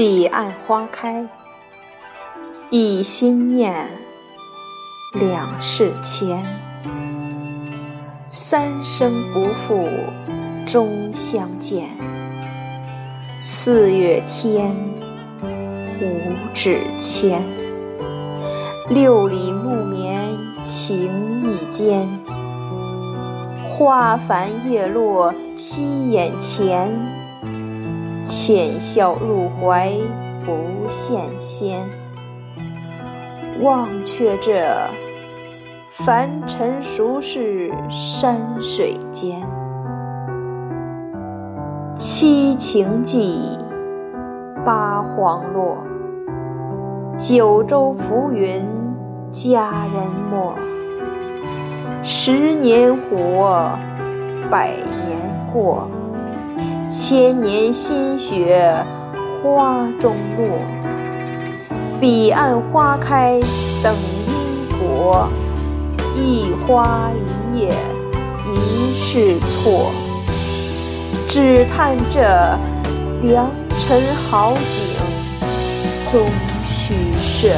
彼岸花开，一心念，两世牵。三生不负终相见，四月天，五指牵。六里木棉情意坚，花繁叶落心眼前。浅笑入怀不羡仙，忘却这凡尘俗世山水间。七情记，八荒落，九州浮云佳人没。十年活，百年过。千年心血花中落，彼岸花开等因果，一花一叶一世错。只叹这良辰好景终虚设。